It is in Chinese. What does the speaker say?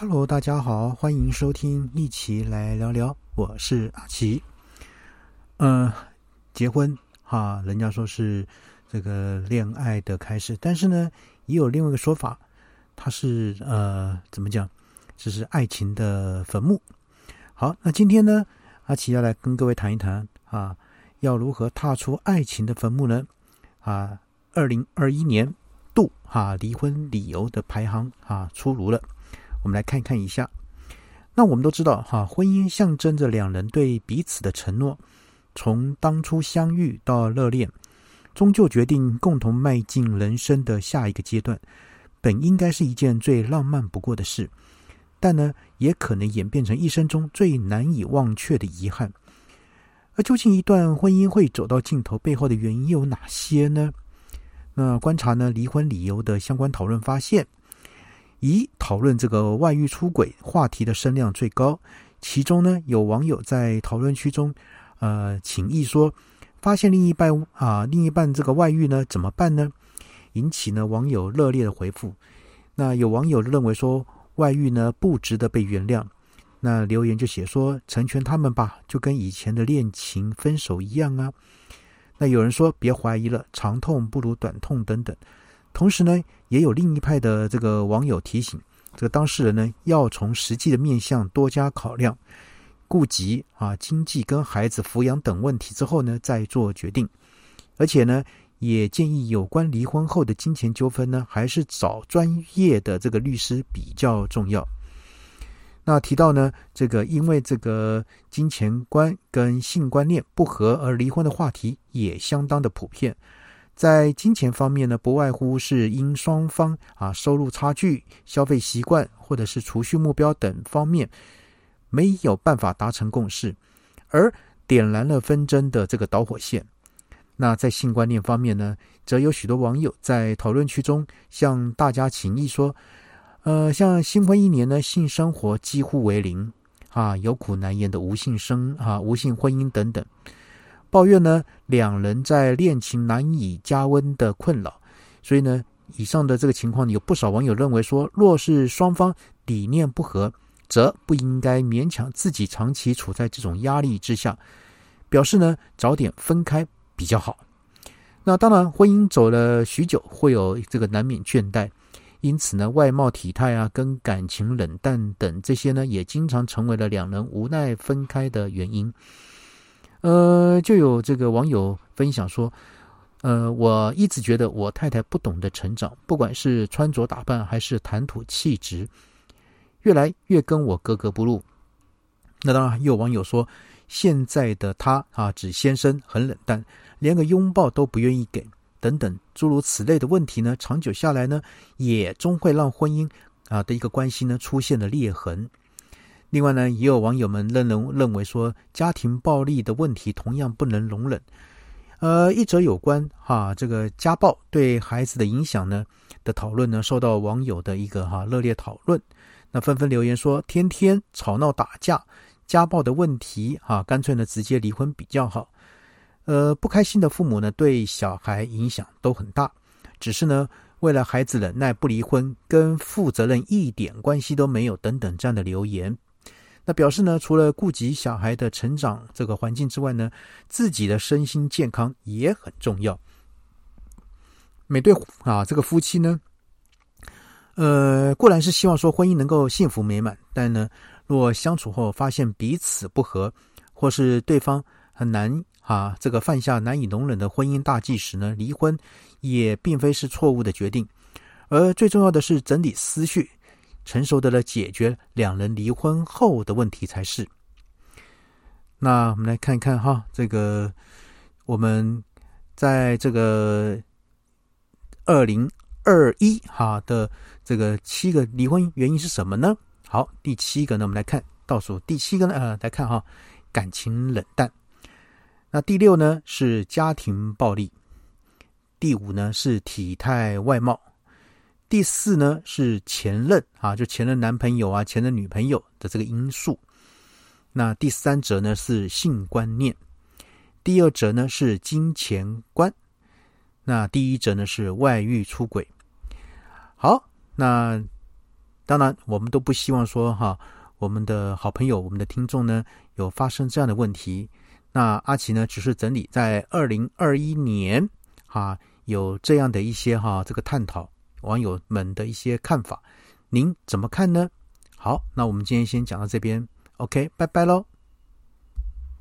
Hello，大家好，欢迎收听一起来聊聊，我是阿奇。嗯，结婚哈，人家说是这个恋爱的开始，但是呢，也有另外一个说法，它是呃，怎么讲？这是爱情的坟墓。好，那今天呢，阿奇要来跟各位谈一谈啊，要如何踏出爱情的坟墓呢？啊，二零二一年度哈离婚理由的排行啊出炉了。我们来看一看一下。那我们都知道，哈，婚姻象征着两人对彼此的承诺，从当初相遇到热恋，终究决定共同迈进人生的下一个阶段，本应该是一件最浪漫不过的事，但呢，也可能演变成一生中最难以忘却的遗憾。而究竟一段婚姻会走到尽头背后的原因有哪些呢？那观察呢离婚理由的相关讨论发现。以讨论这个外遇出轨话题的声量最高，其中呢有网友在讨论区中，呃，请意说，发现另一半啊，另一半这个外遇呢怎么办呢？引起呢网友热烈的回复。那有网友认为说外遇呢不值得被原谅，那留言就写说成全他们吧，就跟以前的恋情分手一样啊。那有人说别怀疑了，长痛不如短痛等等。同时呢，也有另一派的这个网友提醒，这个当事人呢要从实际的面向多加考量，顾及啊经济跟孩子抚养等问题之后呢再做决定。而且呢，也建议有关离婚后的金钱纠纷呢，还是找专业的这个律师比较重要。那提到呢，这个因为这个金钱观跟性观念不合而离婚的话题也相当的普遍。在金钱方面呢，不外乎是因双方啊收入差距、消费习惯或者是储蓄目标等方面没有办法达成共识，而点燃了纷争的这个导火线。那在性观念方面呢，则有许多网友在讨论区中向大家请意说，呃，像新婚一年呢，性生活几乎为零啊，有苦难言的无性生啊、无性婚姻等等。抱怨呢，两人在恋情难以加温的困扰，所以呢，以上的这个情况，有不少网友认为说，若是双方理念不合，则不应该勉强自己长期处在这种压力之下，表示呢，早点分开比较好。那当然，婚姻走了许久，会有这个难免倦怠，因此呢，外貌体态啊，跟感情冷淡等这些呢，也经常成为了两人无奈分开的原因。呃，就有这个网友分享说，呃，我一直觉得我太太不懂得成长，不管是穿着打扮还是谈吐气质，越来越跟我格格不入。那当然，也有网友说，现在的他啊，指先生很冷淡，连个拥抱都不愿意给，等等诸如此类的问题呢，长久下来呢，也终会让婚姻啊的一个关系呢出现了裂痕。另外呢，也有网友们认认认为说，家庭暴力的问题同样不能容忍。呃，一则有关哈这个家暴对孩子的影响呢的讨论呢，受到网友的一个哈热烈讨论。那纷纷留言说，天天吵闹打架，家暴的问题哈，干脆呢直接离婚比较好。呃，不开心的父母呢，对小孩影响都很大。只是呢，为了孩子忍耐不离婚，跟负责任一点关系都没有等等这样的留言。那表示呢，除了顾及小孩的成长这个环境之外呢，自己的身心健康也很重要。每对啊这个夫妻呢，呃固然是希望说婚姻能够幸福美满，但呢，若相处后发现彼此不和，或是对方很难啊这个犯下难以容忍的婚姻大忌时呢，离婚也并非是错误的决定。而最重要的是整理思绪。成熟的来解决两人离婚后的问题才是。那我们来看一看哈，这个我们在这个二零二一哈的这个七个离婚原因是什么呢？好，第七个呢，我们来看倒数第七个呢，呃，来看哈，感情冷淡。那第六呢是家庭暴力，第五呢是体态外貌。第四呢是前任啊，就前任男朋友啊、前任女朋友的这个因素。那第三者呢是性观念，第二者呢是金钱观，那第一者呢是外遇出轨。好，那当然，我们都不希望说哈，我们的好朋友、我们的听众呢有发生这样的问题。那阿奇呢，只是整理在二零二一年哈有这样的一些哈这个探讨，网友们的一些看法，您怎么看呢？好，那我们今天先讲到这边，OK，拜拜喽。